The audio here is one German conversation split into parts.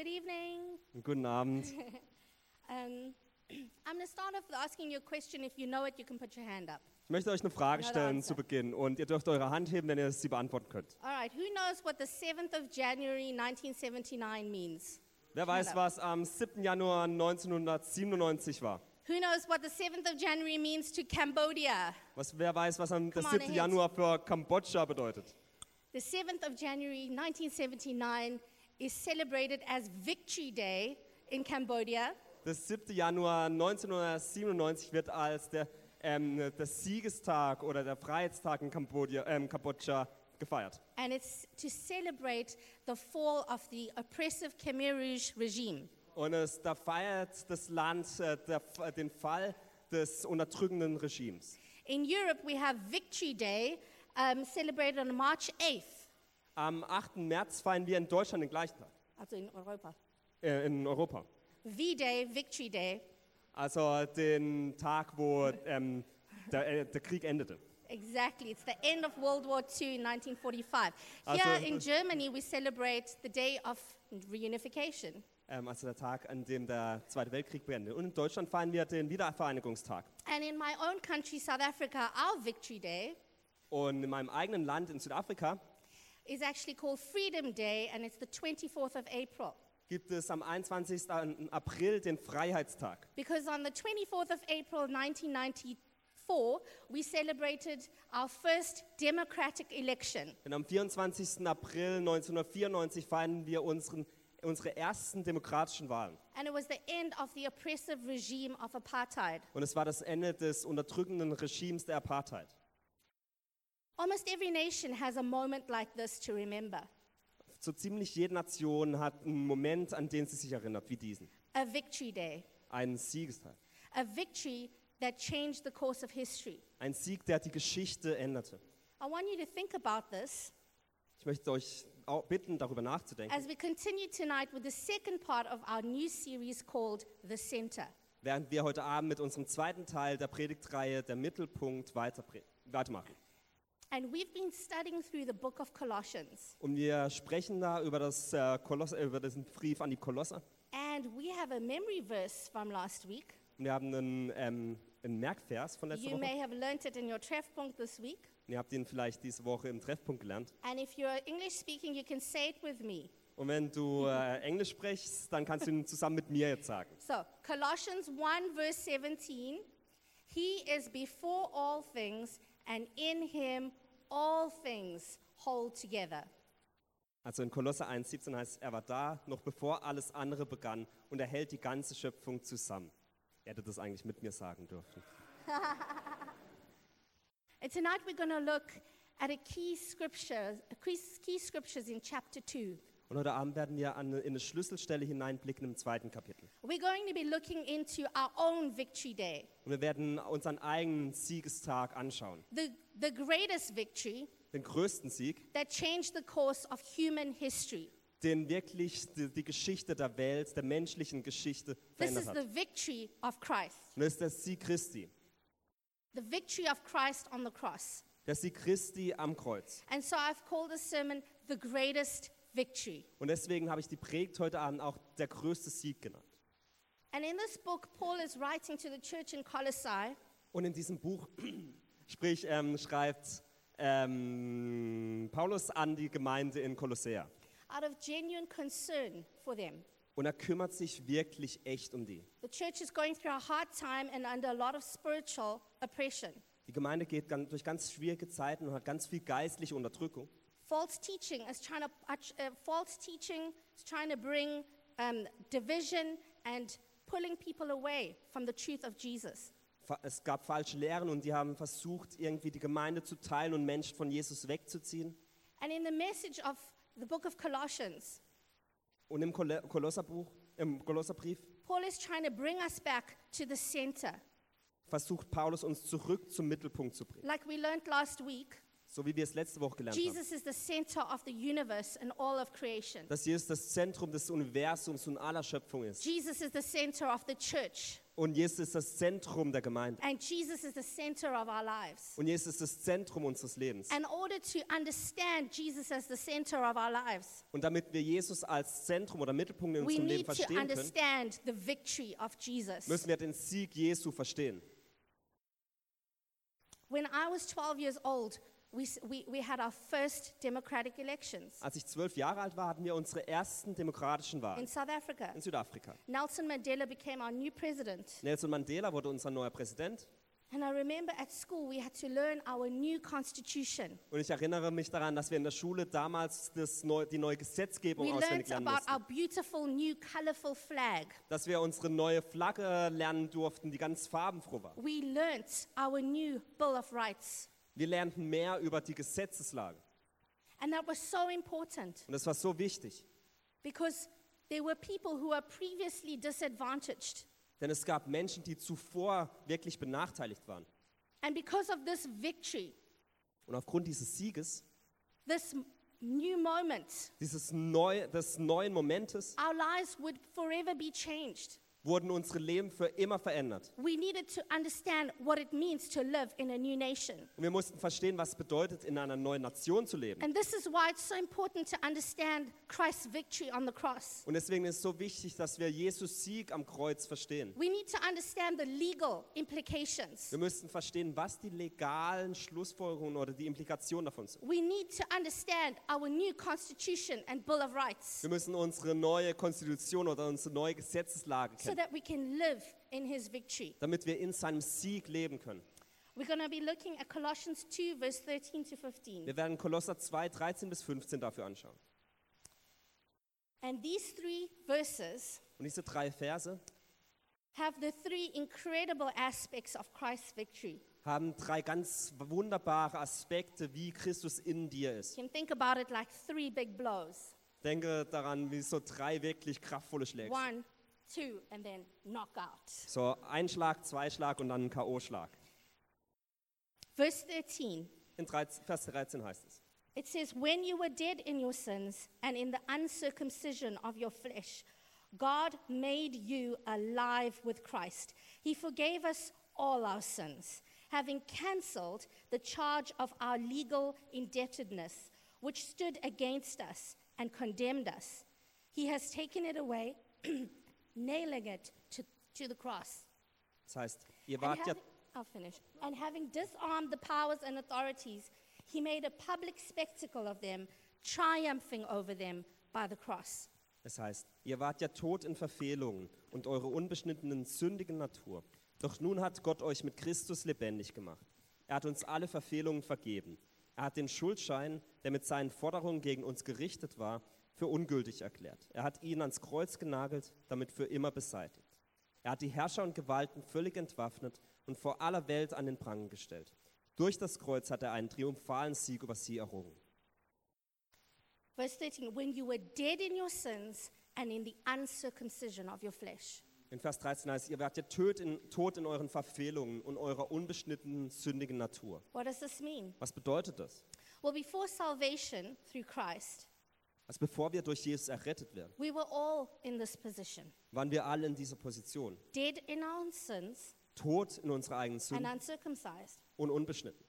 Good evening. Guten Abend. Um, I'm going to start off with asking you a question. If you know it, you can put your hand up. Ich möchte euch eine Frage stellen zu Beginn und ihr dürft eure Hand heben, wenn ihr sie beantworten könnt. All right, who knows what the 7th of January 1979 means? Wer weiß, was am 7. Januar 1997 war? Who knows what the 7th of January means to Cambodia? Was, wer weiß, was am der Come on 7. ahead. Januar für Kambodscha bedeutet? The 7th of January 1979 is celebrated as Victory Day in Cambodia. Der 7. Januar 1997 wird als der, ähm, der Siegestag oder der Freiheitstag in Kambodscha, ähm, Kambodscha gefeiert. And it's to celebrate the fall of the oppressive Khmer Rouge regime. Und es, da feiert das Land äh, der, den Fall des unterdrückenden Regimes. In Europe, we have Victory Day, um, celebrated on March 8th. Am 8. März feiern wir in Deutschland den gleichen Tag, Also in Europa. äh, in Europa. V-Day, Victory Day. Also den Tag, wo ähm, der, äh, der Krieg endete. Exactly. It's the end of World War II in 1945. Also- Here in Germany, we celebrate the day of reunification. Ähm, also der Tag, an dem der Zweite Weltkrieg beendet. Und in Deutschland feiern wir den Wiedervereinigungstag. And in my own country, South Africa, our Victory Day Und in meinem eigenen Land, in Südafrika, is actually called Freedom Day, and it's the 24th of April. gibt es am 21. April den Freiheitstag. Because on the 24th of April 1994, we celebrated our first democratic election. Denn am 24. April 1994 feiern wir unseren, unsere ersten demokratischen Wahlen. And it was the end of the oppressive regime of apartheid. Und es war das Ende des unterdrückenden Regimes der Apartheid. Almost every nation has a moment like this to remember So ziemlich jede Nation hat einen Moment, an den sie sich erinnert, wie diesen. a victory day, Einen Siegestag. a victory that changed the course of history. Ein Sieg, der die Geschichte änderte. I want you to think about this Ich möchte euch auch bitten, darüber nachzudenken, as we continue tonight with the second part of our new series called The Center. während wir heute Abend mit unserem zweiten Teil der Predigtreihe Der Mittelpunkt weiter, weitermachen. And we've been studying through the book of Colossians. Und wir sprechen da über, das, äh, Koloss, äh, über diesen Brief an die Kolosser. And we have a memory verse from last week. Und wir haben einen, ähm, einen Merkvers von letzter You Woche. may have learnt it in your Treffpunkt this week. Und ihr habt ihn vielleicht diese Woche im Treffpunkt gelernt. And if you're English speaking, you can say it with me. Und wenn du äh, Englisch sprichst, dann kannst du ihn zusammen mit mir jetzt sagen. So, Colossians 1, verse 17 He is before all things, and in him all things hold together. Also in Kolosser 1,17 heißt er war da, noch bevor alles andere begann und er hält die ganze Schöpfung zusammen. Er hätte das eigentlich mit mir sagen dürfen. And tonight we're going to look at a key scripture, key, scriptures in chapter 2. Und heute Abend werden wir an in eine Schlüsselstelle hineinblicken im zweiten Kapitel. We're going to be looking into our own victory day, Und wir werden unseren eigenen Siegestag anschauen. the, the greatest victory Den größten Sieg, that changed the course of human history. den wirklich die, die Geschichte der Welt, der menschlichen Geschichte This verändert is hat. the victory of Christ, Und das ist der Sieg Christi. the victory of Christ on the cross. Der Sieg Christi am Kreuz. And so I've called this sermon the greatest victory. Und deswegen habe ich die Predigt heute Abend auch der größte Sieg genannt. And in this book, Paul is writing to the church in Colossae, Und in diesem Buch sprich, ähm, schreibt ähm, Paulus an die Gemeinde in Kolossea. out of genuine concern for them. Und er kümmert sich wirklich echt um die. The church is going through a hard time and under a lot of spiritual oppression. Die Gemeinde geht gan- durch ganz schwierige Zeiten und hat ganz viel geistliche Unterdrückung. False teaching is trying to, uh, uh, false teaching is trying to bring um, division and pulling people away from the truth of Jesus. Es gab falsche Lehren und die haben versucht, irgendwie die Gemeinde zu teilen und Menschen von Jesus wegzuziehen. And in the message of the book of Colossians, Und im Kol Kolosserbuch, im Kolosserbrief Paul is trying to bring us back to the center. versucht Paulus uns zurück zum Mittelpunkt zu bringen. Like we learned last week, So wie wir es letzte Woche gelernt haben. Jesus is the center of the universe and all of creation. Dass Jesus das Zentrum des Universums und aller Schöpfung ist. Jesus is the center of the church. Und Jesus ist das Zentrum der Gemeinde. And Jesus is the center of our lives. Und Jesus ist das Zentrum unseres Lebens. In order to understand Jesus as the center of our lives, Und damit wir Jesus als Zentrum oder Mittelpunkt in unserem Leben need to verstehen können, understand the victory of Jesus. müssen wir den Sieg Jesu verstehen. When I was 12 years old, we, we, we had our first democratic elections Als ich zwölf Jahre alt war, hatten wir unsere ersten demokratischen in Wahlen South Africa. in Südafrika. Nelson Mandela became our new president. Nelson Mandela wurde unser neuer Präsident. And I remember at school we had to learn our new constitution. Und ich erinnere mich daran, dass wir in der Schule damals das neu, die neue Gesetzgebung We auswendig lernen about our mussten. beautiful new colorful flag. Dass wir unsere neue Flagge lernen durften, die ganz farbenfroh war. We learnt our new Bill of Rights. Wir lernten mehr über die Gesetzeslage. And that was so important Und das war so wichtig. because there were people who were previously disadvantaged. Denn es gab Menschen, die zuvor wirklich benachteiligt waren. And because of this victory, Und aufgrund dieses Sieges, this m- new moment, dieses neu, des neuen Momentes, our lives would forever be changed. Wurden unsere Leben für immer verändert. We needed to understand what it means to live in a new nation. Und wir mussten verstehen, was es bedeutet, in einer neuen Nation zu leben. And this is why it's so important to understand Christ's victory on the cross. Und deswegen ist es so wichtig, dass wir Jesus Sieg am Kreuz verstehen. We need to understand the legal implications. Wir müssen verstehen, was die legalen Schlussfolgerungen oder die Implikationen davon sind. We need to understand our new constitution and Bill of Rights Wir müssen unsere neue Konstitution oder unsere neue Gesetzeslage so that we can live in his victory. damit wir in seinem Sieg leben können. We're going to be looking at Colossians 2, verse 13 to 15. Wir werden Kolosser 2, 13 bis 15 dafür anschauen. And these three verses Und diese drei Verse have the three incredible aspects of Christ's victory. haben drei ganz wunderbare Aspekte, wie Christus in dir ist. You can think about it like three big blows Denke daran, wie so drei wirklich kraftvolle Schläge. one, two, and then knockout. So ein Schlag, zwei Schlag und dann ein K.O.-Schlag. Verse 13 In 13, Vers 13 heißt es. it says, When you were dead in your sins and in the uncircumcision of your flesh, God made you alive with Christ. He forgave us all our sins, having cancelled the charge of our legal indebtedness, which stood against us and condemned us. He has taken it away, nailing it to, to the cross. Das heißt, ihr And wart ja, having, I'll finish. And having disarmed the powers and authorities, he made a public spectacle of them, triumphing over them by the cross. es heißt, ihr wart ja tot in Verfehlungen und eure unbeschnittenen sündigen Natur. Doch nun hat Gott euch mit Christus lebendig gemacht. Er hat uns alle Verfehlungen vergeben. Er hat den Schuldschein, der mit seinen Forderungen gegen uns gerichtet war, für ungültig erklärt. Er hat ihn ans Kreuz genagelt, damit für immer beseitigt. Er hat die Herrscher und Gewalten völlig entwaffnet und vor aller Welt an den Pranger gestellt. Durch das Kreuz hat er einen triumphalen Sieg über sie errungen. Verse 13 When you were dead in your sins and in the uncircumcision of your flesh. In Vers 13 heißt, ihr wart ja tot in, tot in euren Verfehlungen und eurer unbeschnittenen, sündigen Natur. What does this mean? Was bedeutet das? Well, before salvation through Christ, Also bevor wir durch Jesus errettet werden, we were all in this position waren wir alle in dieser Position. dead in our own sins Tot in unserer eigenen and uncircumcised. und unbeschnitten.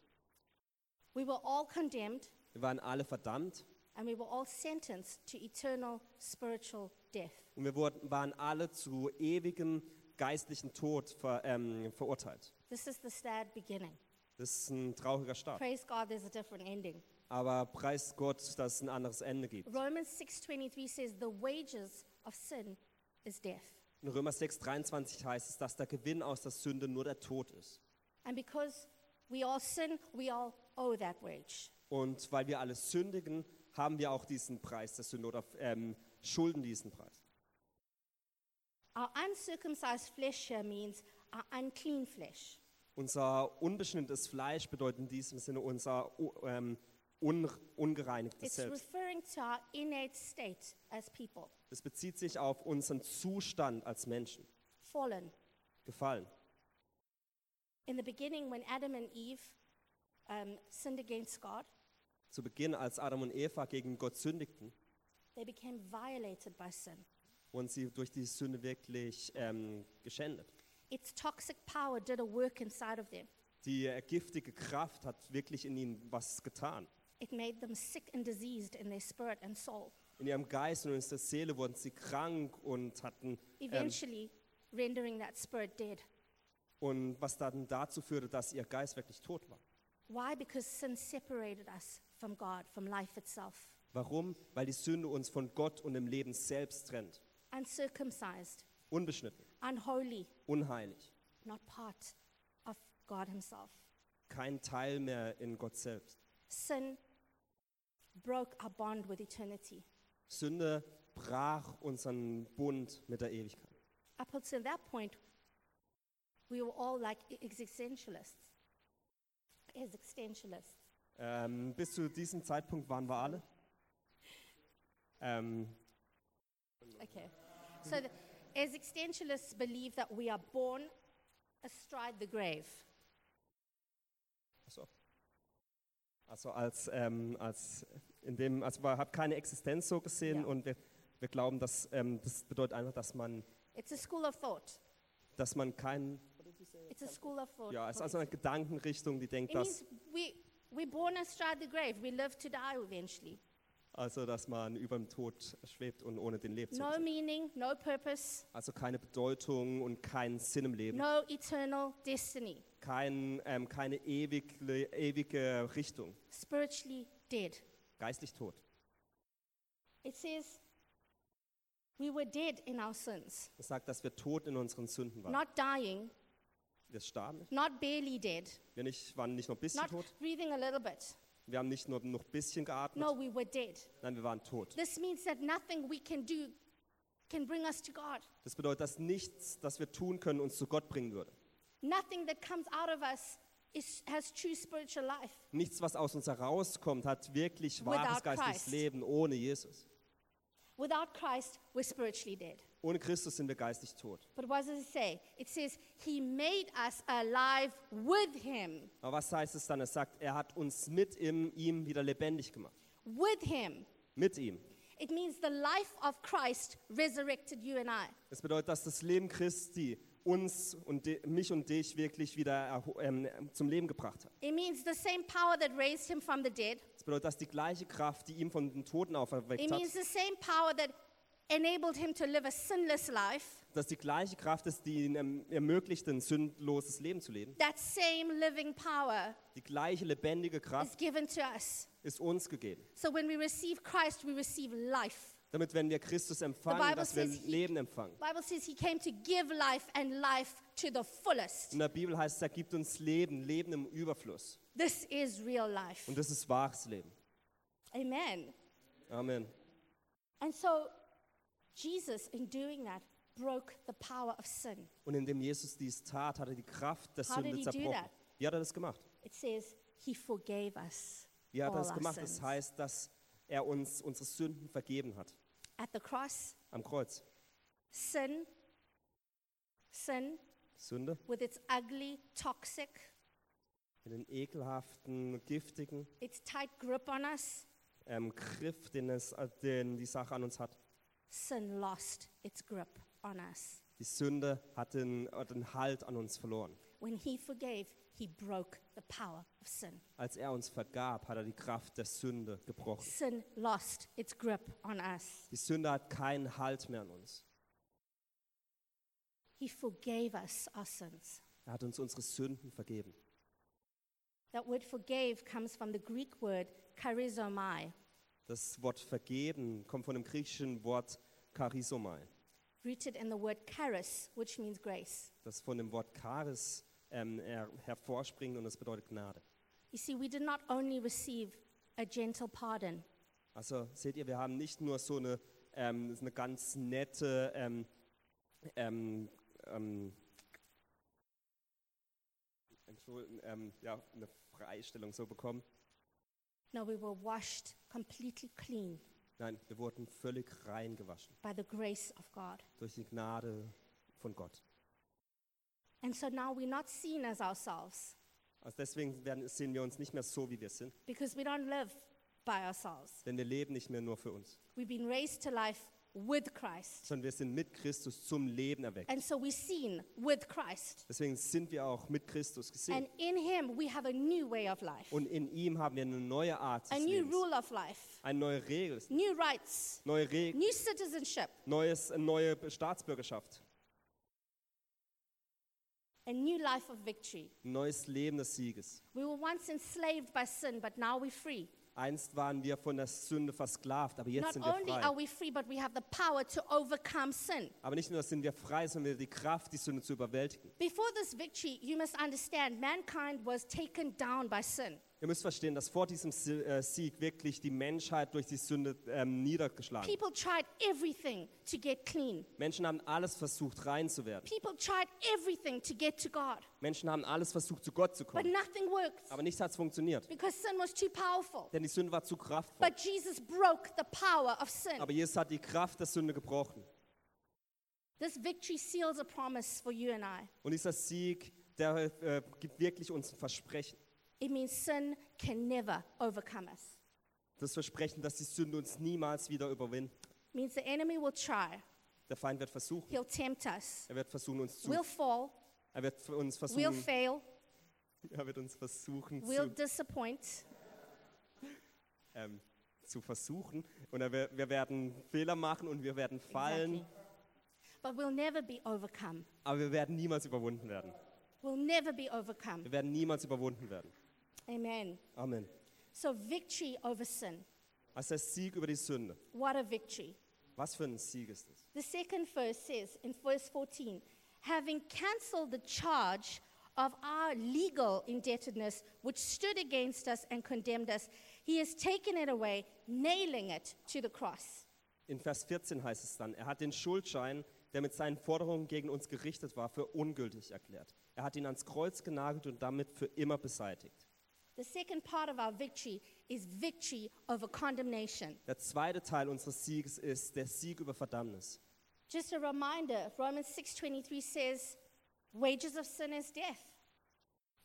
We were all condemned Wir waren alle verdammt and we were all sentenced to eternal spiritual death. und wir wurden, waren alle zu ewigem geistlichen Tod ver, ähm, verurteilt. This is the sad beginning. Das ist ein trauriger Start. Praise God, there's a different ending. Aber preis Gott, dass es ein anderes Ende gibt. Romans 6:23 says the wages of sin is death. In Römer 6, 23 heißt es, dass der Gewinn aus der Sünde nur der Tod ist. And because we all sin, we all owe that wage. Und weil wir alle sündigen, haben wir auch diesen Preis der Sünde oder ähm, schulden diesen Preis. Our uncircumcised flesh here means our unclean flesh. Unser unbeschnittenes Fleisch bedeutet in diesem Sinne unser u- ähm, un, ungereinigtes Selbst. Das bezieht sich auf unseren Zustand als Menschen. fallen. Gefallen. In the beginning, when Adam and Eve um, sinned against God, Zu Beginn, als Adam und Eva gegen Gott sündigten, they became violated by sin. wurden sie durch die Sünde wirklich ähm, geschändet. its toxic power did a work inside of them. Die äh, giftige Kraft hat wirklich in ihnen was getan. It made them sick and diseased in their spirit and soul, In ihrem Geist und in der Seele wurden sie krank und hatten ähm, eventually rendering that spirit dead. und was dann dazu führte, dass ihr Geist wirklich tot war. Why? Because sin separated us from God, from life itself. Warum? Weil die Sünde uns von Gott und dem Leben selbst trennt. Uncircumcised, Unbeschnitten, unholy, unheilig, not part of God Himself. kein Teil mehr in Gott selbst. Sin broke our bond with eternity. Sünde brach unseren Bund mit der Ewigkeit. Up until that point, we were all like e- existentialists. Existentialists. Ähm, bis zu diesem Zeitpunkt waren wir alle. Ähm, Okay. So the existentialists believe that we are born astride the grave. Also als, ähm, als in dem, also man hat keine Existenz so gesehen Ja. und wir, wir glauben, dass ähm, das bedeutet einfach, dass man, It's a school of thought. dass man kein, It's a school of thought. ja, es ist also eine Gedankenrichtung, die denkt, It dass, means we, we're born astride the grave. We live to die eventually. Also dass man über dem Tod schwebt und ohne den lebt. No meaning, no purpose, Also keine Bedeutung und keinen Sinn im Leben, no eternal destiny. kein, ähm, keine ewig, ewige Richtung, Spiritually dead. geistlich tot. It says we were dead in our sins, Es sagt, dass wir tot in unseren Sünden waren. not dying, Wir starben nicht. not barely dead, Wir nicht, waren nicht nur ein bisschen not tot. breathing a little bit. Wir haben nicht nur noch ein bisschen geatmet. No, we were dead. Nein, wir waren tot. This means that nothing we can do can bring us to God. Das bedeutet, dass nichts, das wir tun können, uns zu Gott bringen würde. Nothing that comes out of us is, has true spiritual life. Nichts, was aus uns herauskommt, hat wirklich wahres Without geistliches Christ. Leben ohne Jesus. Without Christ, we're spiritually dead. Ohne Christus sind wir geistig tot. But what does it say? It says, He made us alive with Him. Aber was heißt es dann? Es sagt, er hat uns mit ihm, ihm wieder lebendig gemacht. With Him. Mit ihm. It means the life of Christ resurrected you and I. Das bedeutet, dass das Leben Christi uns und mich und dich wirklich wieder ähm, zum Leben gebracht hat. It means the same power that raised Him from the dead. Das bedeutet, dass die gleiche Kraft, die ihm von den Toten auferweckt It hat, means the same power that enabled Him to live a sinless life. dass die gleiche Kraft ist, die ihm ähm, ermöglicht, ein sündloses Leben zu leben. That same living power Die gleiche lebendige is Kraft given to us. ist uns gegeben. So when we receive Christ, we receive life. Damit, wenn wir Christus The empfangen, Bible dass wir says he- Leben empfangen. Bible says He came to give life and life to the fullest. In der Bibel heißt es, er gibt uns Leben, Leben im Überfluss. This is real life. Und das ist wahres Leben. Amen. Amen. And so Jesus, in doing that, broke the power of sin. Und indem Jesus dies tat, hat er die Kraft der How did Sünde he do zerbrochen. that? Wie hat er das gemacht? It says He forgave us Wie hat er das our gemacht? Das sins. heißt, dass er uns unsere Sünden vergeben hat. At the cross, Am Kreuz. sin, sin Sünde with its ugly, toxic, mit den ekelhaften, giftigen its tight grip on us, ähm, Griff, den, es, äh, den die Sache an uns hat. Sin lost its grip on us. Die Sünde hat den, hat den Halt an uns verloren. When He forgave, He broke the power of sin. Als er uns vergab, hat er die Kraft der Sünde gebrochen. Sin lost its grip on us. Die Sünde hat keinen Halt mehr an uns. He forgave us our sins. Er hat uns unsere Sünden vergeben. That word forgave comes from the Greek word charizomai, Das Wort vergeben kommt von dem griechischen Wort charisomai, rooted in the word charis, which means grace. das von dem Wort charis ähm, her hervorspringt und das bedeutet Gnade. You see, we did not only receive a gentle pardon, Also seht ihr, wir haben nicht nur so eine, ähm, eine ganz nette ähm, ähm, ähm, ähm, ja, eine Freistellung so bekommen. No, we were washed completely clean Nein, wir wurden völlig rein gewaschen by the grace of God. durch die Gnade von Gott. And so now we're not seen as ourselves Also deswegen werden, sehen wir uns nicht mehr so, wie wir sind, because we don't live by ourselves. denn wir leben nicht mehr nur für uns. We've been raised to life with Christ. sondern wir sind mit Christus zum Leben erweckt. And so we're seen with Christ. Deswegen sind wir auch mit Christus gesehen. And in him we have a new way of life, Und in ihm haben wir eine neue Art a des new Lebens, rule of life, eine neue Regel, new rights, neue Regel, new citizenship, neues, eine neue Staatsbürgerschaft, a new life of victory. ein neues Leben des Sieges. We were once enslaved by sin, but now we're free. Einst waren wir von der Sünde versklavt, aber jetzt Not sind wir frei. are we free, but we have the power to overcome sin. Aber nicht nur sind wir frei, sondern wir haben die Kraft, die Sünde zu überwältigen. Before this victory, you must understand mankind was taken down by sin. Ihr müsst verstehen, dass vor diesem äh, Sieg wirklich die Menschheit durch die Sünde ähm, niedergeschlagen. People tried everything to get clean. Menschen haben alles versucht, rein zu werden. People tried everything to get to God, Menschen haben alles versucht, zu Gott zu but kommen. nothing worked Aber nichts hat funktioniert, because sin was too powerful. denn die Sünde war zu kraftvoll. But Jesus broke the power of sin. Aber Jesus hat die Kraft der Sünde gebrochen. This victory seals a promise for you and I. Und dieser Sieg, der äh, gibt wirklich uns ein Versprechen. It means sin can never overcome us. Das Versprechen, dass die Sünde uns niemals wieder überwindet. Means the enemy will try. Der Feind wird versuchen. He'll tempt us. Er wird versuchen, uns zu. We'll fall. Er wird uns We'll versuchen. fail. Er wird uns versuchen We'll zu, disappoint. ähm, zu versuchen. Und er, wir werden Fehler machen und wir werden fallen. Exactly. But we'll never be overcome. Aber wir werden niemals überwunden werden. We'll never be overcome. Wir werden niemals überwunden werden. Amen. Amen. So, victory over sin. Also der Sieg über die Sünde. What a victory. Was für ein Sieg ist das? The second verse says in verse 14, having cancelled the charge of our legal indebtedness which stood against us and condemned us, he has taken it away, nailing it to the cross. In Vers 14 heißt es dann, er hat den Schuldschein, der mit seinen Forderungen gegen uns gerichtet war, für ungültig erklärt. Er hat ihn ans Kreuz genagelt und damit für immer beseitigt. The second part of our victory is victory over condemnation. Der zweite Teil unseres Sieges ist der Sieg über Verdammnis. Just a reminder, Romans 6:23 says, wages of sin is death.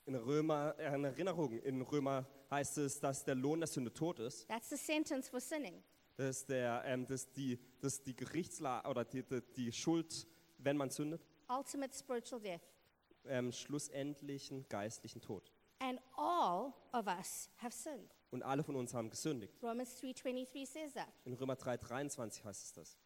In Römer, äh, in Erinnerung, in Römer heißt es, dass der Lohn der Sünde tot ist. That's the sentence for sinning. Das ist, der, ähm, das die, das die Gerichtsla oder die, die, die Schuld, wenn man sündet. Ultimate spiritual death. Ähm, schlussendlichen geistlichen Tod. And all of us have sinned. Und alle von uns haben gesündigt. Romans 3:23 says that. In Römer 3,23 heißt es das.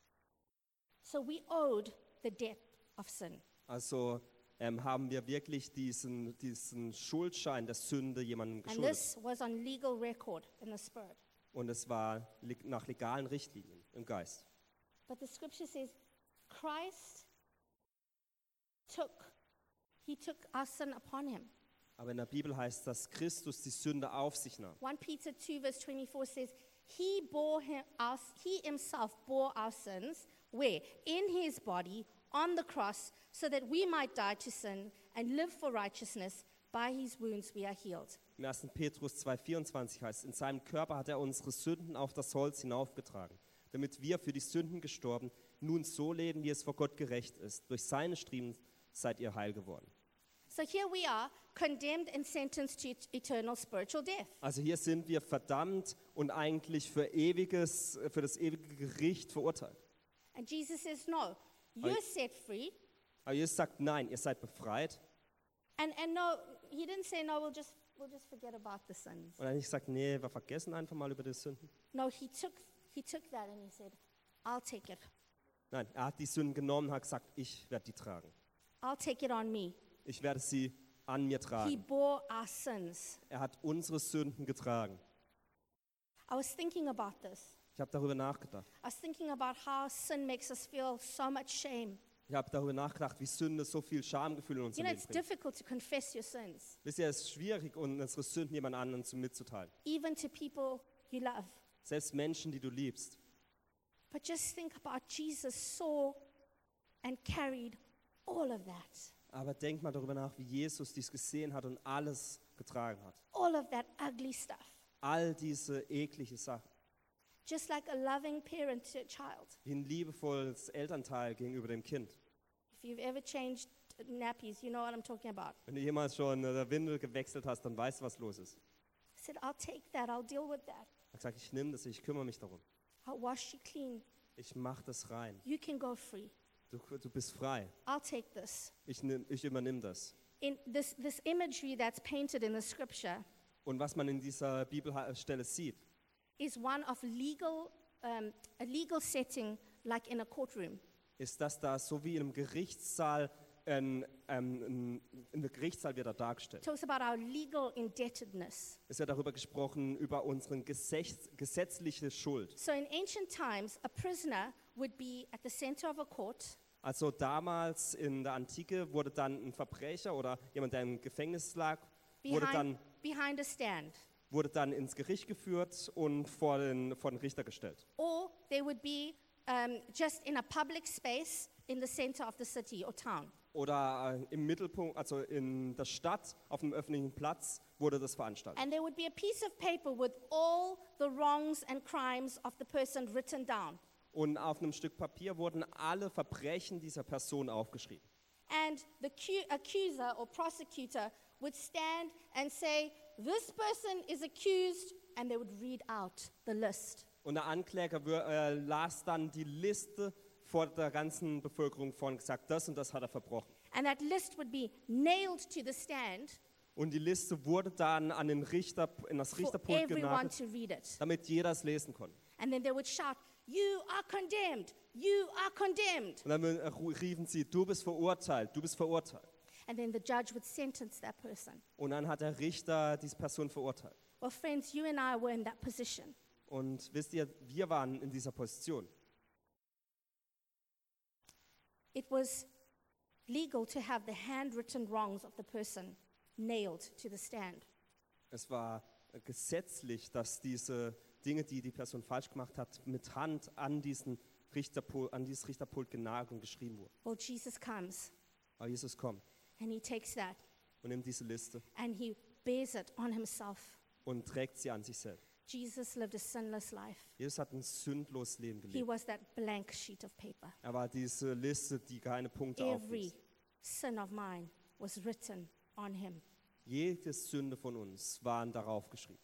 So we owed the debt of sin. Also ähm, haben wir wirklich diesen, diesen Schuldschein der Sünde jemandem And geschuldet. this was on legal record in the spirit. Und es war nach legalen Richtlinien im Geist. But the scripture says Christ took he took our sin upon him. Aber in der Bibel heißt, dass Christus die Sünde auf sich nahm. 1 Peter 2 verse 24 says he bore him, our, he himself bore our sins where in his body on the cross so that we might die to sin and live for righteousness by his wounds we are healed. Im 1. Petrus 2,24 heißt, in seinem Körper hat er unsere Sünden auf das Holz hinaufgetragen, damit wir für die Sünden gestorben, nun so leben, wie es vor Gott gerecht ist. Durch seine Striemen seid ihr heil geworden. So here we are condemned and sentenced to et- eternal spiritual death. Also hier sind wir verdammt und eigentlich für, ewiges, für das ewige Gericht verurteilt. And Jesus says no, you're set free Aber Jesus sagt, nein, ihr seid befreit. And, and no, he didn't say, no, we'll just, we'll just forget about the sins. Und er nicht gesagt, nee, wir vergessen einfach mal über die Sünden. No, he took, he took that and he said, I'll take it. Nein, er hat die Sünden genommen und hat gesagt, ich werde die tragen. I'll take it on me. Ich werde sie an mir He tragen. bore our sins. Er hat unsere Sünden getragen. I was thinking about this. Ich habe darüber nachgedacht. I was thinking about how sin makes us feel so much shame. Ich habe darüber nachgedacht, wie Sünde so viel Schamgefühl in You unser know, it's bringt. difficult to confess your sins, Wisst ihr, es ist schwierig, unsere Sünden jemand anderen zu mitzuteilen. even to people you love. Selbst Menschen, die du liebst. But just think about Jesus saw and carried all of that. Aber denk mal darüber nach, wie Jesus dies gesehen hat und alles getragen hat. All of that ugly stuff. All diese eklige Sachen. Just like a loving parent to a child. Wie ein liebevolles Elternteil gegenüber dem Kind. If you've ever changed nappies, you know what I'm talking about. Wenn du jemals schon äh, der Windel gewechselt hast, dann weißt du, was los ist. I said, I'll take that, I'll deal with that. Er gesagt, ich nehme das, ich kümmere mich darum. I'll wash you clean. Ich mach das rein. You can go free. Du, du bist frei. I'll take this. Ich, nimm, ich übernimm das. In this, this imagery that's painted in the scripture Und was man in dieser Bibelstelle sieht, is one of legal, um, a legal setting like in a courtroom. ist, dass da so wie im Gerichtssaal ein, ähm, ein, in der Gerichtssaal wird da dargestellt. talks about our legal indebtedness. Es wird darüber gesprochen, über unsere gesetz, gesetzliche Schuld. So in ancient times, a prisoner would be at the center of a court, Also damals in der Antike wurde dann ein Verbrecher oder jemand, der im Gefängnis lag, wurde behind, dann, behind a stand. wurde dann ins Gericht geführt und vor den, vor den Richter gestellt. Or they would be um, just in a public space in the center of the city or town. Oder äh, im Mittelpunkt, also in der Stadt, auf einem öffentlichen Platz, wurde das veranstaltet. And there would be a piece of paper with all the wrongs and crimes of the person written down. Und auf einem Stück Papier wurden alle Verbrechen dieser Person aufgeschrieben. And the cu- accuser or prosecutor would stand and say, This person is accused, and they would read out the list. Und der Ankläger äh, las dann die Liste vor der ganzen Bevölkerung vor und gesagt, das und das hat er verbrochen. And that list would be nailed to the stand Und die Liste wurde dann an den Richter, in das Richterpult everyone genagelt, to read it. damit jeder es lesen konnte. And then they would shout, You are condemned! You are condemned! Und dann riefen sie, du bist verurteilt, du bist verurteilt. And then the judge would sentence that person. Und dann hat der Richter diese Person verurteilt. Well, friends, you and I were in that position. Und wisst ihr, wir waren in dieser Position. It was legal to have the handwritten wrongs of the person nailed to the stand. Es war gesetzlich, dass diese Dinge, die die Person falsch gemacht hat, mit Hand an, diesen Richterpult, an dieses Richterpult genagelt und geschrieben wurden. Well, Jesus comes Aber Jesus kommt and he takes that und nimmt diese Liste and he bears it on himself. und trägt sie an sich selbst. Jesus lived a sinless life. Jesus hat ein sündloses Leben He gelebt. was that blank sheet of paper. Er war diese Liste, die keine Punkte Every aufwies. sin of mine was written on him. Jede Sünde von uns waren darauf geschrieben.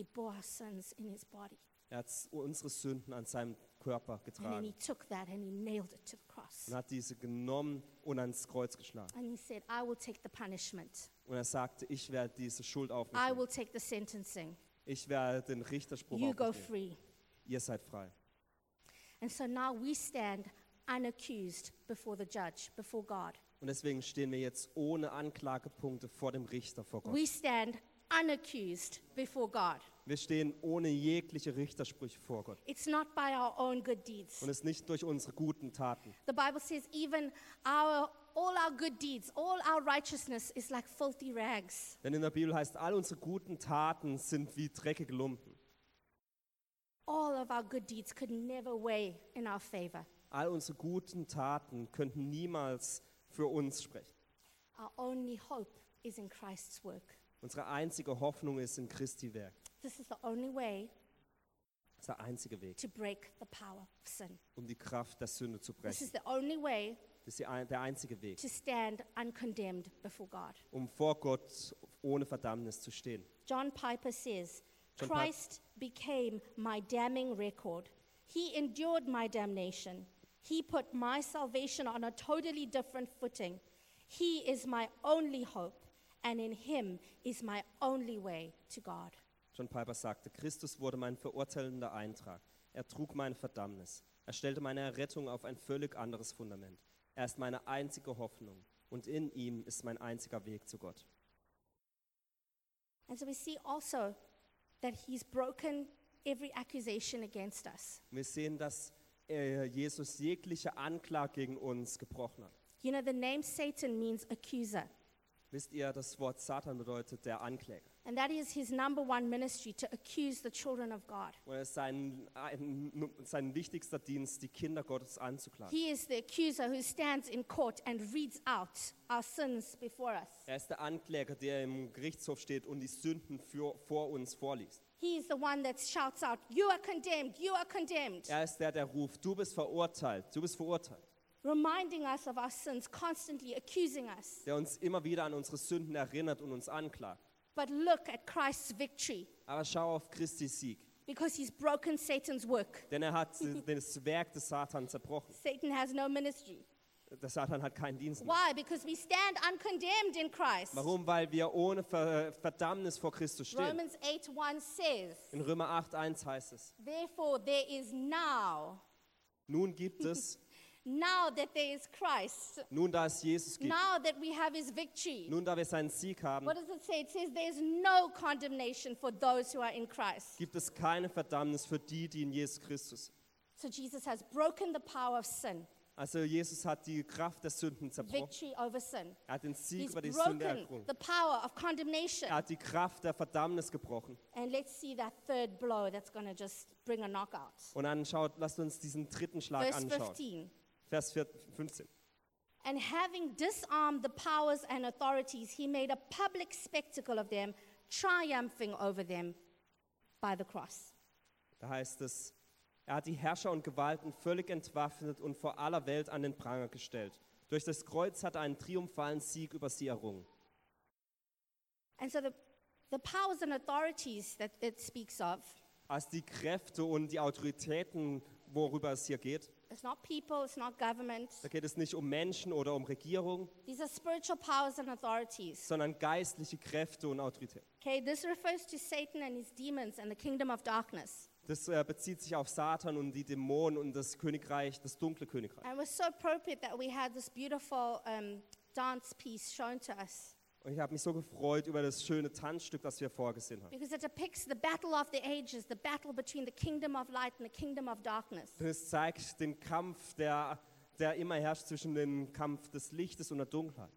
He bore our sins in his body. Er hat unsere Sünden an seinem Körper And then he getragen took that and he nailed it to the cross. und hat diese genommen und ans Kreuz geschlagen. And he said, I will take the punishment. Und er sagte, ich werde diese Schuld I nehmen. will take the sentencing. Ich werde den Richterspruch You go mich nehmen. free. Ihr seid frei. And so now we stand unaccused before the judge, before God. Und deswegen stehen wir jetzt ohne Anklagepunkte vor dem Richter, vor Gott. We stand unaccused before God. Wir stehen ohne jegliche Richtersprüche vor Gott. It's not by our own good deeds. Und es ist nicht durch unsere guten Taten. The Bible says even our all our good deeds, all our righteousness is like filthy rags. Denn in der Bibel heißt, all unsere guten Taten sind wie dreckige Lumpen. All of our good deeds could never weigh in our favor. All unsere guten Taten könnten niemals für uns sprechen. Our only hope is in Christ's work. Unsere einzige Hoffnung ist in Christi Werk. This is the only way Das ist der einzige Weg, to break the power of sin. um die Kraft der Sünde zu This brechen. is the only way Das ist die ein- der einzige Weg, to stand uncondemned before God. um vor Gott ohne Verdammnis zu stehen. John Piper says, John Christ became my damning record. He endured my damnation. He put my salvation on a totally different footing. He is my only hope, and in him is my only way to God. John Piper sagte, Christus wurde mein verurteilender Eintrag. Er trug meine Verdammnis. Er stellte meine Errettung auf ein völlig anderes Fundament. Er ist meine einzige Hoffnung und in ihm ist mein einziger Weg zu Gott. And so we see also that he's broken every accusation against us. Wir sehen, dass äh, Jesus jegliche Anklage gegen uns gebrochen hat. You know, the name Satan means accuser, Wisst ihr, das Wort Satan bedeutet der Ankläger. and that is his number one ministry to accuse the children of God. Und es ist sein, ein, sein wichtigster Dienst, die Kinder Gottes anzuklagen. He is the accuser who stands in court and reads out our sins before us. Er ist der Ankläger, der im Gerichtshof steht und die Sünden für, vor uns vorliest. He is the one that shouts out, You are condemned, you are condemned, Er ist der, der ruft, du bist verurteilt, du bist verurteilt. Reminding us of our sins, constantly accusing us. Der uns immer wieder an unsere Sünden erinnert und uns anklagt. But look at Christ's victory Aber schau auf Christi Sieg. because he's broken Satan's work. Denn er hat äh, das Werk des Satans zerbrochen. Satan has no ministry. Der Satan hat keinen Dienst mehr. Why? Because we stand uncondemned in Christ. Warum? Weil wir ohne Ver Verdammnis vor Christus stehen. Romans 8 1 says, In Römer 8, 1 heißt es, Therefore, there is now, nun gibt es, now that there is Christ, nun da es Jesus gibt, now that we have his victory. nun da wir seinen Sieg haben, What does it say? It says there's no condemnation for those who are in Christ. gibt es keine Verdammnis für die, die in Jesus Christus sind. So Jesus has broken the power of sin, Also Jesus hat die Kraft der Sünden zerbrochen. victory over sin. Er hat den Sieg He's über die Sünde errungen. the power of condemnation. Er hat die Kraft der Verdammnis gebrochen. And let's see that third blow that's going to just bring a knockout. Und dann schaut, lasst uns diesen dritten Schlag Verse anschauen. 15. Vers 4 15. And having disarmed the powers and authorities, he made a public spectacle of them, triumphing over them by the cross. Da heißt es, er hat die Herrscher und Gewalten völlig entwaffnet und vor aller Welt an den Pranger gestellt. Durch das Kreuz hat er einen triumphalen Sieg über sie errungen. And so the, the powers and authorities that it speaks of, Als die Kräfte und die Autoritäten, worüber es hier geht, it's not people, it's not government. da geht es nicht um Menschen oder um Regierung, These are spiritual powers and authorities. sondern geistliche Kräfte und Autoritäten. Okay, this refers to Satan and his demons and the kingdom of darkness. Das äh, bezieht sich auf Satan und die Dämonen und das Königreich, das dunkle Königreich. And it was so appropriate that we had this beautiful um, dance piece shown to us Und ich habe mich so gefreut über das schöne Tanzstück, das wir vorgesehen haben. because it depicts the battle of the ages, the battle between the kingdom of light and the kingdom of darkness. Denn es zeigt den Kampf, der, der immer herrscht zwischen dem Kampf des Lichtes und der Dunkelheit.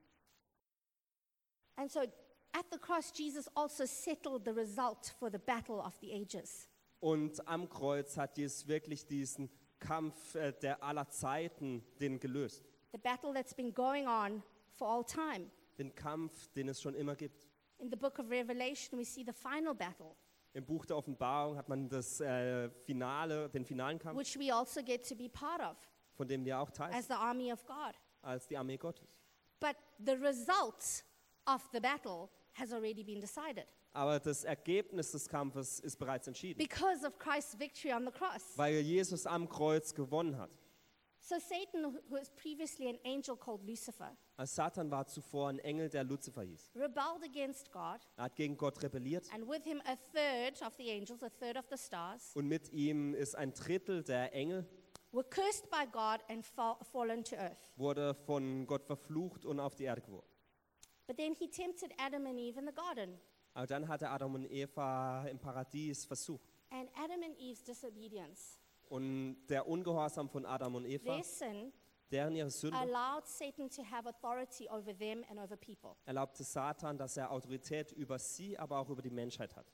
And so at the cross, Jesus also settled the result for the battle of the ages. Und am Kreuz hat Jesus wirklich diesen Kampf äh, der aller Zeiten den gelöst. The battle that's been going on for all time. Den Kampf, den es schon immer gibt. In the book of Revelation, we see the final battle, Im Buch der Offenbarung hat man das äh, Finale, den finalen Kampf, which we also get to be part of von dem wir auch teil as the army of God. als die Armee Gottes. But the result of the battle has already been decided Aber das Ergebnis des Kampfes ist bereits entschieden, because of Christ's victory on the cross. weil Jesus am Kreuz gewonnen hat. So Satan, who was previously an angel called Lucifer, Als Satan war zuvor ein Engel, der Luzifer hieß. rebelled against God, Er hat gegen Gott rebelliert and with him a third of the angels, a third of the stars, und mit ihm ist ein Drittel der Engel, were cursed by God and fall, fallen to earth. wurde von Gott verflucht und auf die Erde geworfen. But then he tempted Adam and Eve in the garden. Aber dann hatte Adam und Eva im Paradies versucht. And Adam and Eve's disobedience, Und der Ungehorsam von Adam und Eva, their sin, deren ihre Sünde, allowed Satan to have authority over them and over people. erlaubte Satan, dass er Autorität über sie, aber auch über die Menschheit hat.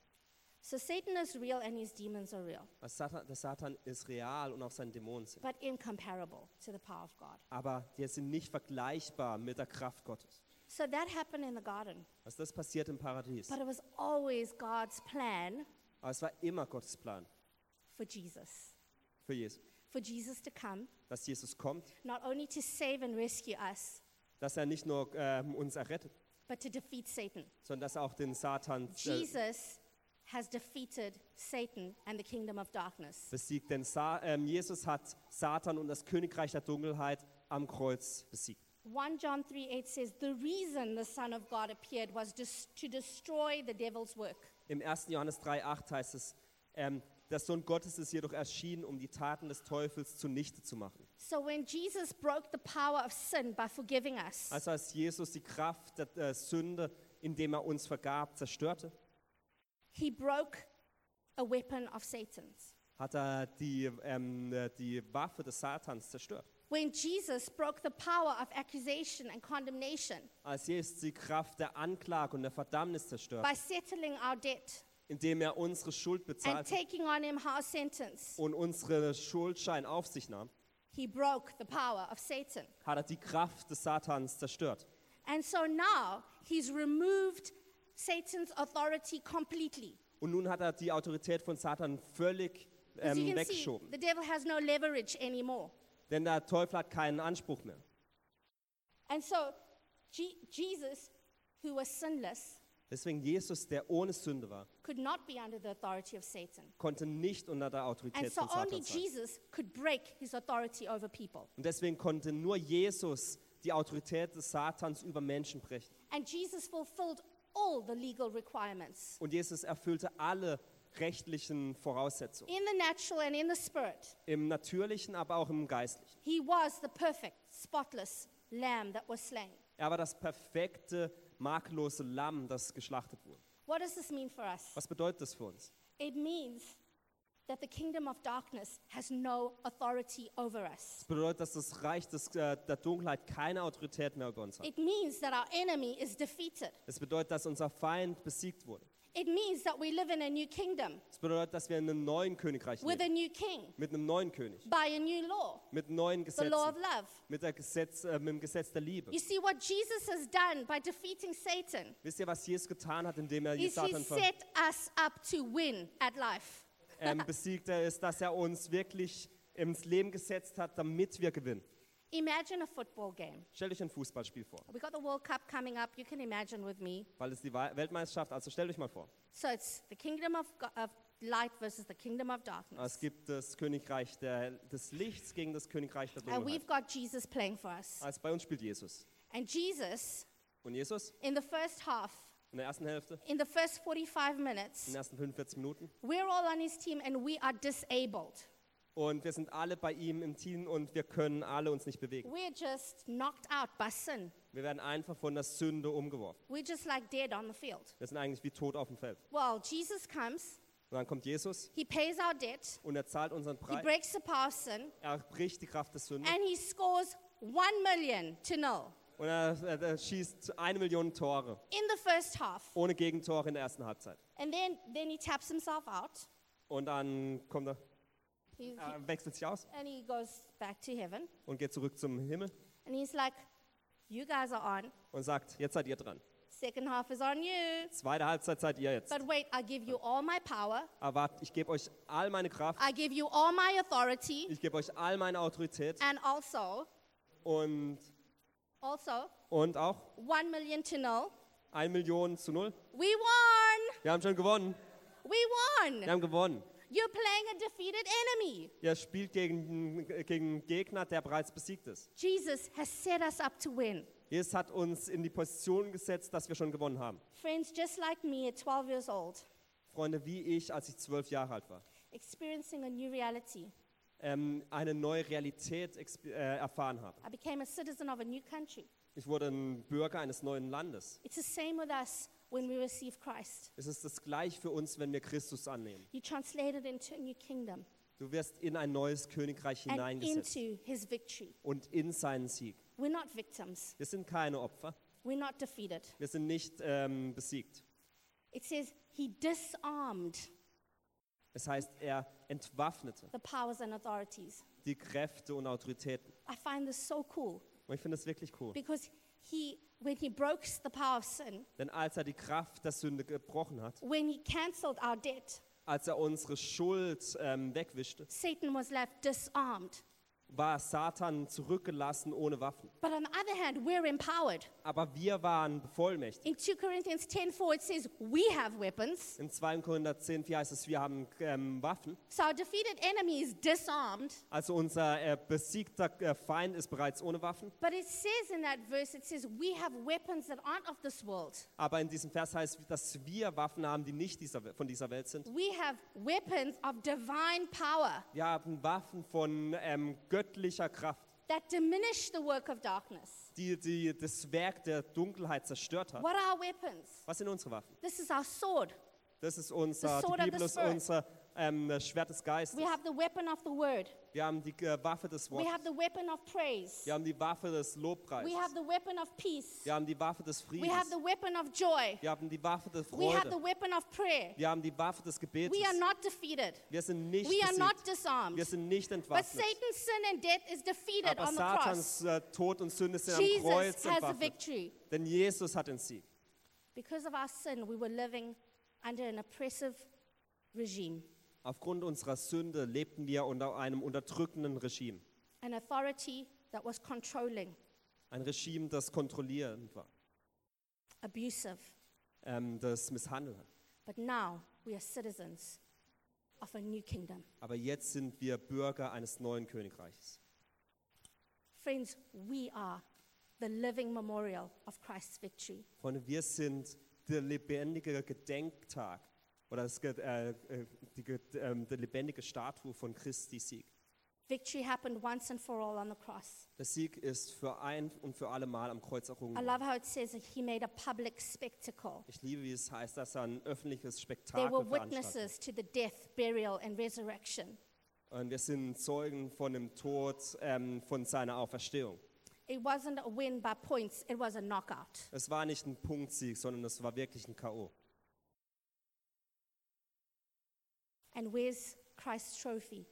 So Satan is real and his demons are real, Also Satan, der Satan ist real und auch seine Dämonen sind. but incomparable to the power of God. Aber die sind nicht vergleichbar mit der Kraft Gottes. So that happened in the garden. Also das passiert im Paradies. But it was always God's plan Aber es war immer Gottes Plan for Jesus, für Jesus, for Jesus to come, dass Jesus kommt, not only to save and rescue us, dass er nicht nur ähm, uns errettet, but to defeat Satan. sondern dass er auch den Satan äh, Jesus has defeated Satan and the kingdom of darkness. besiegt. Denn Sa ähm, Jesus hat Satan und das Königreich der Dunkelheit am Kreuz besiegt. 1 John 3 8 says, The reason the Son of God appeared was to destroy the devil's work. Im 1. Johannes 3,8 heißt es, ähm, der Sohn Gottes ist jedoch erschienen, um die Taten des Teufels zunichte zu machen. So when Jesus broke the power of sin by forgiving us, Also als Jesus die Kraft der äh, Sünde, indem er uns vergab, zerstörte, he broke a weapon of Satan's. hat er die, ähm, äh, die Waffe des Satans zerstört. When Jesus broke the power of accusation and condemnation Als Jesus die Kraft der Anklage und der Verdammnis zerstört, by settling our debt indem er unsere Schuld and bezahlte taking on him our sentence, und unsere Schuldschein auf sich nahm, he broke the power of Satan. hat er die Kraft des Satans zerstört. And so now he's removed Satan's authority completely. Und nun hat er die Autorität von Satan völlig As you ähm, can see, weggeschoben. the devil has no leverage anymore. Denn der Teufel hat keinen Anspruch mehr. And so Je- Jesus, who was sinless, Deswegen Jesus, der ohne Sünde war, could not be under the authority of Satan. konnte nicht unter der And Autorität so von only Satan sein. Jesus could break his authority over people. Und deswegen konnte nur Jesus die Autorität des Satans über Menschen brechen. And Jesus fulfilled all the legal requirements Und Jesus erfüllte alle rechtlichen Voraussetzungen. in the natural and in the spirit. Im natürlichen, aber auch im geistlichen. He was the perfect, spotless lamb that was slain. Er war das perfekte, makellose Lamm, das geschlachtet wurde. What does this mean for us? Was bedeutet das für uns? It means that the kingdom of darkness has no authority over us. Das bedeutet, dass das Reich des, äh, der Dunkelheit keine Autorität mehr über uns hat. It means that our enemy is defeated. Es bedeutet, dass unser Feind besiegt wurde. It means that we live in a new kingdom Es bedeutet, dass wir in einem neuen Königreich with a leben. new king Mit einem neuen König. by a new law, Mit neuen the law of love. Mit, der Gesetz, äh, mit dem Gesetz der Liebe. You see, what Jesus has done by defeating Satan Wisst ihr, was Jesus getan hat, indem er is he Satan ver set us up to win at life. ähm, besiegt hat, ist, dass er uns wirklich ins Leben gesetzt hat, damit wir gewinnen. Imagine a football game. Stellt euch ein Fußballspiel vor, We got the World Cup coming up. You can imagine with me. weil es die Weltmeisterschaft, also stellt euch mal vor, So it's the kingdom of, go- of light versus the kingdom of es darkness. gibt das Königreich der, des Lichts gegen das Königreich der And we've Dunkelheit. got Jesus playing for us. Also bei uns spielt Jesus. And Jesus, Und Jesus in the first half, in der ersten Hälfte, in the first 45 in minutes, den ersten 45 Minuten. we're all on his team and we are disabled. Und wir sind alle bei ihm im Team und wir können alle uns nicht bewegen. We're just knocked out by sin. Wir werden einfach von der Sünde umgeworfen. We're just like dead on the field. Wir sind eigentlich wie tot auf dem Feld. Well, Jesus comes, Und dann kommt Jesus he pays our debt, und er zahlt unseren he Preis. breaks the power of sin, Er bricht die Kraft des Sünde and he scores one million to nil und er, er, er schießt eine Million Tore in the first half. ohne Gegentore in der ersten Halbzeit. And then, then he taps himself out. Und dann kommt er, He, he- er wechselt sich aus and he goes back to heaven. und geht zurück zum Himmel And he's like, You guys are on. und sagt, jetzt seid ihr dran. Second half is on you. Zweite Halbzeit seid ihr jetzt. But wait, I give you all my power. Aber wart, ich gebe euch all meine Kraft, I give you all my authority. ich gebe euch all meine Autorität And also, und, also, und auch one million to nil. eine Million zu null. We won! Wir haben schon gewonnen. We won! Wir haben gewonnen. You're playing a defeated enemy. Ihr spielt gegen, gegen einen Gegner, der bereits besiegt ist. Jesus has set us up to win. Jesus hat uns in die Position gesetzt, dass wir schon gewonnen haben. Friends, just like me at 12 years old, Freunde, wie ich, als ich zwölf Jahre alt war, experiencing a new reality, ähm, eine neue Realität exp- äh, erfahren habe. I became a citizen of a new country. Ich wurde ein Bürger eines neuen Landes. It's the same with us when we receive Christ. Es ist das gleich für uns, wenn wir Christus annehmen. You translated into a new kingdom Du wirst in ein neues Königreich and hineingesetzt into his victory. und in seinen Sieg. We're not victims. Wir sind keine Opfer. We're not defeated. Wir sind nicht ähm, besiegt. It says he disarmed Es heißt, er entwaffnete the powers and authorities. die Kräfte und Autoritäten. I find this so cool Und ich finde das wirklich cool. because he, when he broke the power of sin, Denn als er die Kraft der Sünde gebrochen hat, when he cancelled our debt, als er unsere Schuld ähm, wegwischte, Satan was left disarmed. War Satan zurückgelassen ohne Waffen. But on the other hand, we're empowered. Aber wir waren bevollmächtigt. In 2 Corinthians 10:4 it says we have weapons. In 2. Korinther 10, 4 heißt es, wir haben ähm, Waffen. So our defeated enemy is disarmed. Also unser äh, besiegter äh, Feind ist bereits ohne Waffen. But it says in that verse, it says we have weapons that aren't of this world. Aber in diesem Vers heißt, dass wir Waffen haben, die nicht dieser, von dieser Welt sind. We have weapons of divine power Wir haben Waffen von ähm, göttlicher Kraft, that diminish the work of darkness. die, die das Werk der Dunkelheit zerstört hat. What are our weapons? Was sind unsere Waffen? This is our sword. Das ist unser, The sword die of Bibel the ist Spirit. unser ähm, Schwert des Geistes. We have the weapon of the word. Wir haben die äh, Waffe des We Wortes. have the weapon of praise. Wir haben die Waffe des Lobpreises. We have the weapon of peace. Wir haben die Waffe des We have Friedens. the weapon of joy. Wir haben die Waffe der We have the Freude. weapon of prayer. Wir haben die Waffe des Gebetes. We are not defeated. Wir sind nicht We are not besiegt. disarmed. Wir sind nicht But entwaffnet. Satan's sin and death is defeated Aber on the cross. Satans äh, Tod und Sünde sind am Jesus has a entwaffnet. victory. Denn Jesus hat den Sieg. Because of our sin, we were living under an oppressive regime, Aufgrund unserer Sünde lebten wir unter einem unterdrückenden Regime. an authority that was controlling, Ein Regime, das kontrollierend war, abusive. ähm, das misshandelt hat. But now we are citizens of a new kingdom. Aber jetzt sind wir Bürger eines neuen Königreiches. Friends, we are the living memorial of Christ's victory. Freunde, wir sind der lebendige Gedenktag oder das, Ge- äh, äh, die, ähm, die lebendige Statue von Christi Sieg. Victory happened once and for all on the cross. Der Sieg ist für ein und für alle Mal am Kreuz errungen. I love how it says that he made a public spectacle. Ich liebe, wie es heißt, dass er ein öffentliches They Spektakel were veranstaltet. witnesses to the death, burial, and resurrection. Und wir sind Zeugen von dem Tod, ähm, von seiner Auferstehung. It wasn't a win by points, it was a knockout. Es war nicht ein Punktsieg, sondern es war wirklich ein K.O. And where's Christ's trophy?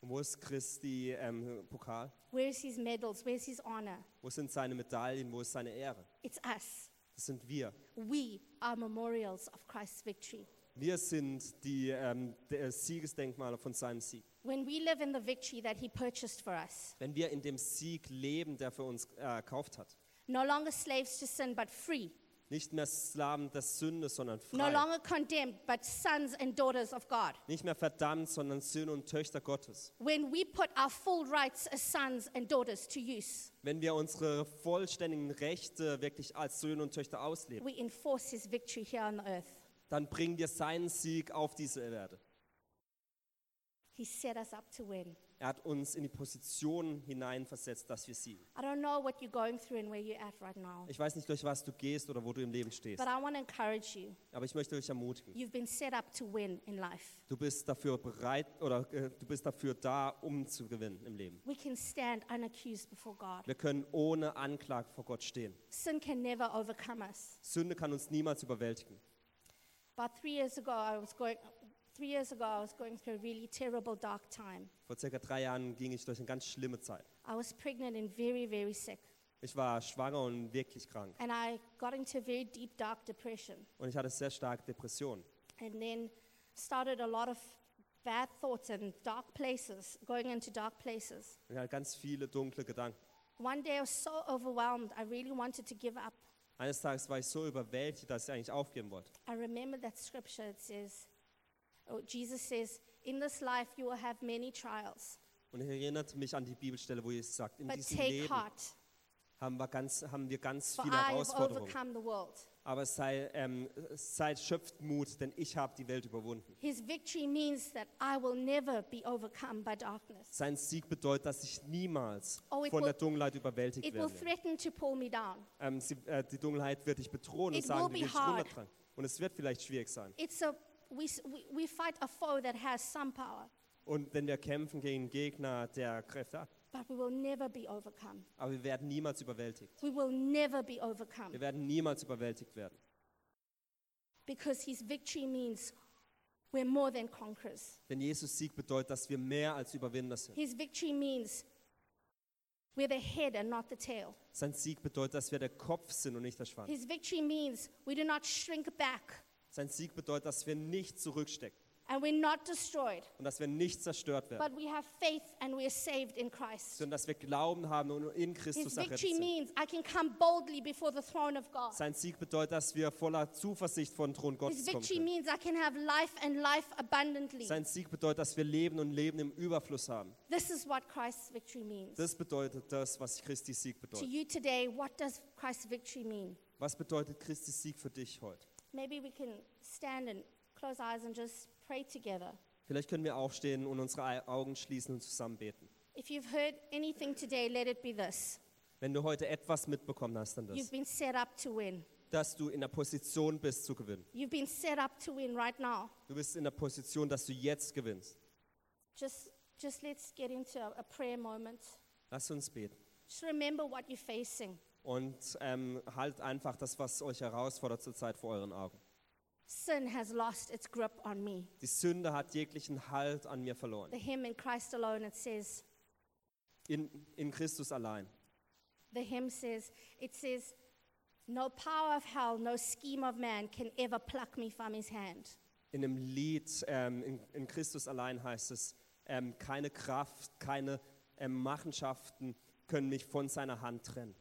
Und wo ist Christi ähm, Pokal? Where's his medals? Where's his honor? Wo sind seine Medaillen? Wo ist seine Ehre? It's us. Das sind wir. We are memorials of Christ's victory. Wir sind die ähm, der Siegesdenkmale von seinem Sieg. When we live in the victory that he purchased for us, Wenn wir in dem Sieg leben, der für uns äh, erkauft hat. no longer slaves to sin, but free. Nicht mehr Sklaven der Sünde, sondern No frei. longer condemned, but sons and daughters of God. Nicht mehr verdammt, sondern Söhne und Töchter Gottes. When we put our full rights as sons and daughters to use, Wenn wir unsere vollständigen Rechte wirklich als Söhne und Töchter ausleben, we enforce his victory here on earth. dann bringen wir seinen Sieg auf diese Erde. He set us up to win. Er hat uns in die Position hineinversetzt, dass wir siegen. I don't know what you're going through and where you're at right now, Ich weiß nicht, durch was du gehst oder wo du im Leben stehst, but I want to encourage you. aber ich möchte dich ermutigen. You've been set up to win in life. Du bist dafür bereit oder äh, du bist dafür da, um zu gewinnen im Leben. We can stand unaccused before God. Wir können ohne Anklage vor Gott stehen. Sin can never overcome us. Sünde kann uns niemals überwältigen. About three years ago, I was going. Three years ago, I was going through a really terrible, dark time. Vor circa drei Jahren ging ich durch eine ganz schlimme Zeit. I was pregnant and very, very sick, Ich war schwanger und wirklich krank. and I got into a very deep, dark depression. Und ich hatte sehr starke Depressionen. and then started a lot of bad thoughts and dark places, going into dark places. Ich hatte ganz viele dunkle Gedanken. One day I was so overwhelmed, I really wanted to give up. Eines Tages war ich so überwältigt, dass ich eigentlich aufgeben wollte. I remember that scripture, it says, Jesus says, In this life you will have many trials, Und ich erinnerte mich an die Bibelstelle, wo Jesus sagt, in but diesem take Leben heart, haben wir ganz, haben wir ganz for viele I have Herausforderungen. overcome the world. Aber sei, ähm, seid schöpft Mut, denn ich habe die Welt überwunden. His victory means that I will never be overcome by darkness. Sein Sieg bedeutet, dass ich niemals Oh, it von will- der Dunkelheit überwältigt It will werde. threaten to pull me down. Ähm, sie, äh, die Dunkelheit wird dich bedrohen und It sagen, will du be willst hard. runtertragen. Und es wird vielleicht schwierig sein. It's a, we, we, fight a foe that has some power, Und denn wir kämpfen gegen einen Gegner, der Kräfte hat. but we will never be overcome. Aber wir werden niemals überwältigt. We will never be overcome Wir werden niemals überwältigt werden. because his victory means we're more than conquerors. Denn Jesus Sieg bedeutet, dass wir mehr als Überwinder sind. His victory means we're the head and not the tail. Sein Sieg bedeutet, dass wir der Kopf sind und nicht der Schwanz. His victory means we do not shrink back Sein Sieg bedeutet, dass wir nicht zurückstecken and we're not destroyed, und dass wir nicht zerstört werden, but we have faith and we are saved in Christ. sondern dass wir Glauben haben und in His Christus errettet victory sind. means I can come boldly before the throne of God. Sein Sieg bedeutet, dass wir voller Zuversicht vor den Thron His Gottes kommen victory können. means I can have life and life abundantly. Sein Sieg bedeutet, dass wir Leben und Leben im Überfluss haben. This is what Christ's victory means. Das bedeutet das, was Christi Sieg To bedeutet. you today, what does Christ's victory mean? Was bedeutet Christi Sieg für dich heute? Maybe we can stand and close eyes and just pray together. Vielleicht können wir aufstehen und unsere Augen schließen und zusammen beten. If you've heard anything today, let it be this. Wenn du heute etwas mitbekommen hast, dann You've das, been set up to win. dass du in der Position bist zu gewinnen. You've been set up to win right now. Du bist in der Position, dass du jetzt gewinnst. Just, just let's get into a prayer moment. Lass uns beten. Just remember what you're facing. Und ähm, halt einfach das, was euch herausfordert zurzeit vor euren Augen. Sin has lost its grip on me. Die Sünde hat jeglichen Halt an mir verloren. The hymn in Christ alone, it says, In, in Christus allein. the hymn says, it says, no power of hell, no scheme of man can ever pluck me from his hand. In dem Lied ähm, in, in Christus allein heißt es, ähm, keine Kraft, keine ähm, Machenschaften können mich von seiner Hand trennen.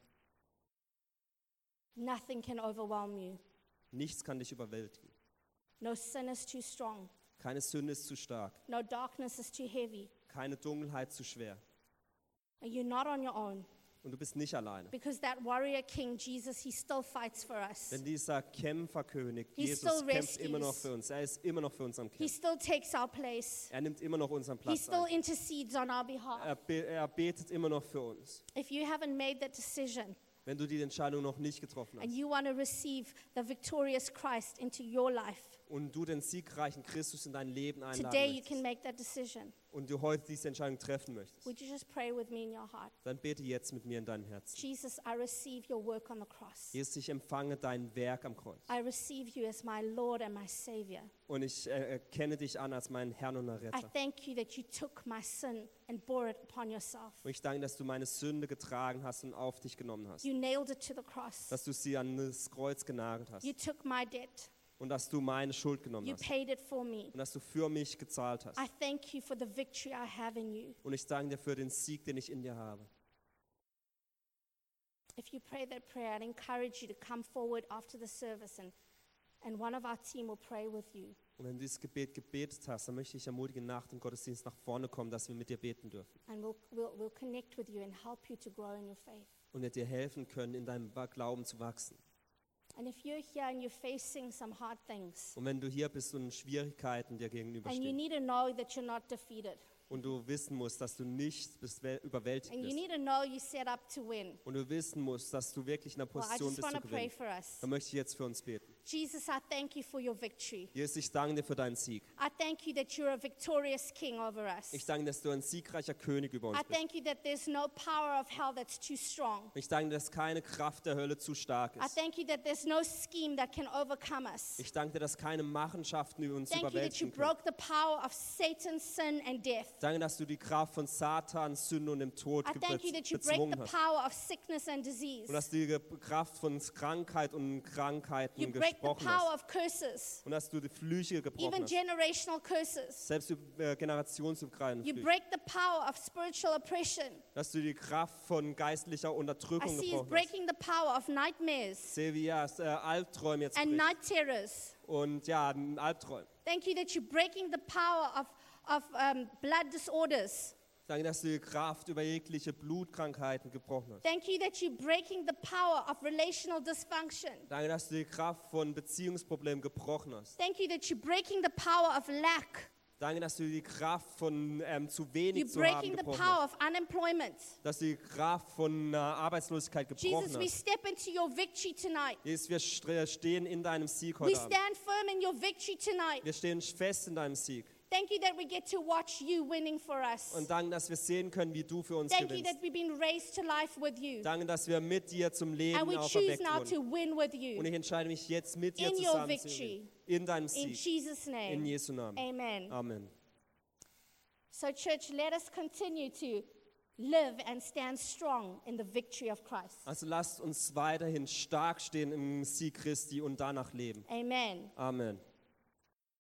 Nothing can overwhelm you. Nichts kann dich überwältigen. No sin is too strong. Keine Sünde ist zu stark. No darkness is too heavy. Keine Dunkelheit zu schwer. And you're not on your own. Und du bist nicht alleine. Because that warrior king, Jesus, he still fights for us. Denn dieser Kämpferkönig, He Jesus, still kämpft immer noch rescues. für uns. Er ist immer noch für uns am He Kämpfen. still takes our place. Er nimmt immer noch unseren He Platz still ein. intercedes on our behalf. Er, be er betet immer noch für uns. If you haven't made that decision Wenn du die Entscheidung noch nicht getroffen and hast. you want to receive the victorious Christ into your life, und du den siegreichen Christus in dein Leben today einladen you can möchtest make that decision. Und du heute diese Entscheidung treffen möchtest, Would you just pray with me in your heart? dann bete jetzt mit mir in deinem Herzen. Jesus, I receive your work on the cross. Jesus, ich empfange dein Werk am Kreuz I receive you as my Lord and my Savior. und ich äh, erkenne dich an als meinen Herrn und I Retter. thank you that you took my sin and bore it upon yourself. Und ich danke, dass du meine Sünde getragen hast und auf dich genommen hast. You nailed it to the cross. Dass du sie an das Kreuz genagelt hast You took my debt. Und dass du meine Schuld genommen You hast paid it for me. und dass du für mich gezahlt hast. I thank you for the victory I have in you. Und ich danke dir für den Sieg, den ich in dir habe. If you pray that prayer, I'd encourage you to come forward after the service and, and one of our team will pray with you. Und wenn du dieses Gebet gebetet hast, dann möchte ich ermutigen, nach dem Gottesdienst nach vorne kommen, dass wir mit dir beten dürfen And we'll, we'll, we'll connect with you and help you to grow in your faith. und wir dir helfen können, in deinem Glauben zu wachsen. And if you're here and you're facing some hard things, Und wenn du hier bist und Schwierigkeiten dir and you gegenüberstehen need to know that you're not defeated, und du wissen musst, dass du nicht bist wel- überwältigt and you bist. need to know you're set up to win, und du wissen musst, dass du wirklich in der well, I Position just bist want zu to pray gewinnen, for us. dann möchte ich jetzt für uns beten. Jesus, I thank you for your victory. Jesus, ich danke dir für deinen Sieg. I thank you that you're a victorious king over us. Ich danke dir, dass du ein siegreicher König über uns I bist. thank you that there's no power of hell that's too strong. Ich danke dir, dass keine Kraft der Hölle zu stark I ist. thank you that there's no scheme that can overcome us. Ich danke dir, dass keine Machenschaften über uns Thank you that you überwältigen können. broke the power of Satan, sin, and death. Danke, dass du die Kraft von Satan, Sünde und dem Tod I thank you that you break bezwungen the hast. power of sickness and disease. Und dass du die Kraft von Krankheit und Krankheiten You break the gesprochen hast. Und dass du die Flüche gebrochen even hast. generational curses. Selbst äh, generationsübergreifende You Flüche. break the power of spiritual oppression. Dass du die Kraft von geistlicher I Unterdrückung see is gebrochen hast. the power of nightmares Sehe, wie ja, äh, Albträume jetzt and bricht. night terrors. Und ja, ein Albträum. Thank you that you're breaking the power of, of um, blood disorders. Danke, dass du die Kraft über jegliche Blutkrankheiten gebrochen hast. Thank you that you're breaking the power of relational dysfunction. Danke, dass du die Kraft von Beziehungsproblemen gebrochen hast. Thank you that you're breaking the power of lack. Danke, dass du die Kraft von ähm, zu You're wenig zu haben breaking the gebrochen power hast. of unemployment. Dass du die Kraft von äh, Arbeitslosigkeit gebrochen Jesus, we hast. step into your victory tonight. Jesus, wir st- stehen in deinem Sieg We heute Abend. stand firm in your victory tonight. Wir stehen fest in deinem Sieg. Thank you that we get to watch you winning for us. Und danke, dass wir sehen können, wie du für uns Thank you gewinnst. that we've been raised to life with you. Danke, dass wir mit dir zum And Leben we choose auferweckt now to win with Und you. ich entscheide mich jetzt mit dir In your zusammen victory. gewinnen. In deinem In Sieg. Jesus' In name. Jesu Namen. Amen. Amen. So, church, let us continue to live and stand strong in the victory of Christ. Also lasst uns weiterhin stark stehen im Sieg Christi und danach leben. Amen. Amen.